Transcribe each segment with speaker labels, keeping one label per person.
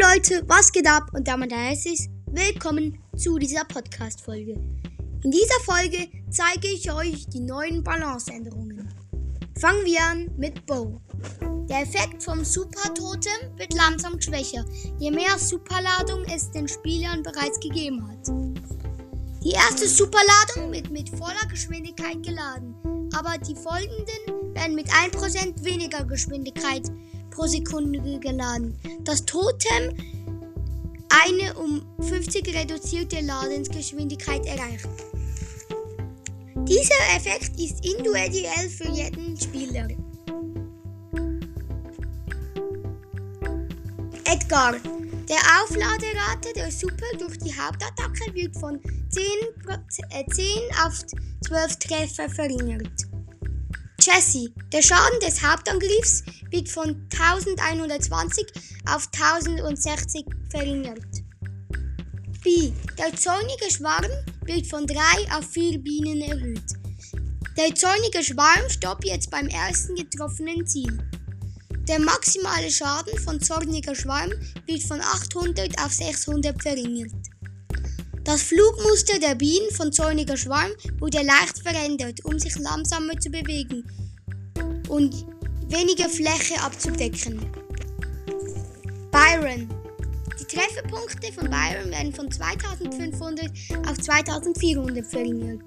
Speaker 1: Leute, was geht ab? Und damit es willkommen zu dieser Podcast-Folge. In dieser Folge zeige ich euch die neuen Balanceänderungen. Fangen wir an mit Bow. Der Effekt vom Super-Totem wird langsam schwächer, je mehr Superladung es den Spielern bereits gegeben hat. Die erste Superladung wird mit voller Geschwindigkeit geladen, aber die folgenden werden mit 1% weniger Geschwindigkeit pro Sekunde geladen. Das Totem eine um 50 reduzierte Ladensgeschwindigkeit erreicht. Dieser Effekt ist individuell für jeden Spieler. Edgar. Der Aufladerate der Super durch die Hauptattacke wird von 10, äh, 10 auf 12 Treffer verringert. Jesse. Der Schaden des Hauptangriffs wird von 1120 auf 1060 verringert. B. Der zornige Schwarm wird von 3 auf 4 Bienen erhöht. Der zornige Schwarm stoppt jetzt beim ersten getroffenen Ziel. Der maximale Schaden von zorniger Schwarm wird von 800 auf 600 verringert. Das Flugmuster der Bienen von zorniger Schwarm wurde leicht verändert, um sich langsamer zu bewegen und weniger Fläche abzudecken. Byron. Die Trefferpunkte von Byron werden von 2500 auf 2400 verringert.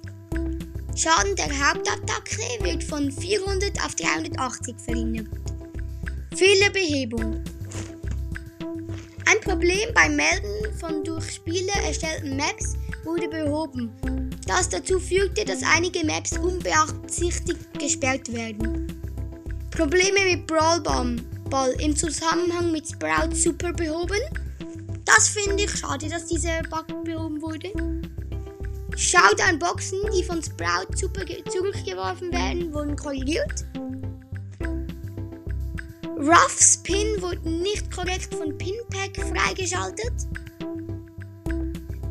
Speaker 1: Schaden der Hauptattacke wird von 400 auf 380 verringert. Fehlerbehebung. Ein Problem beim Melden von durch Spieler erstellten Maps wurde behoben, das dazu führte, dass einige Maps unbeabsichtigt gesperrt werden. Probleme mit Brawl Ball im Zusammenhang mit Sprout Super behoben. Das finde ich schade, dass dieser Bug behoben wurde. Showdown-Boxen, die von Sprout Super zurückgeworfen werden, wurden korrigiert. Rough Spin wurde nicht korrekt von Pinpack freigeschaltet.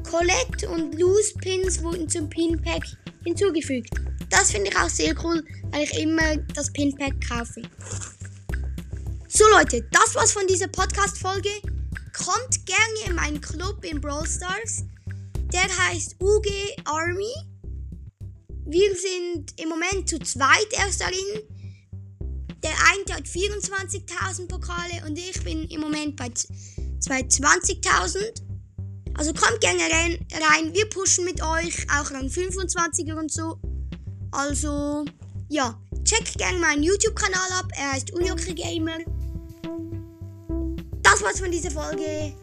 Speaker 1: Collect und Loose Pins wurden zum Pinpack hinzugefügt. Das finde ich auch sehr cool, weil ich immer das Pinpack kaufe. So Leute, das war's von dieser Podcast-Folge. Kommt gerne in meinen Club in Brawl Stars. Der heißt UG Army. Wir sind im Moment zu zweit erst darin. Der eine hat 24.000 Pokale und ich bin im Moment bei 20.000. Also kommt gerne rein, rein, wir pushen mit euch, auch an 25er und so. Also, ja, checkt gerne meinen YouTube-Kanal ab, er heißt Unioke Gamer. Das war's von dieser Folge.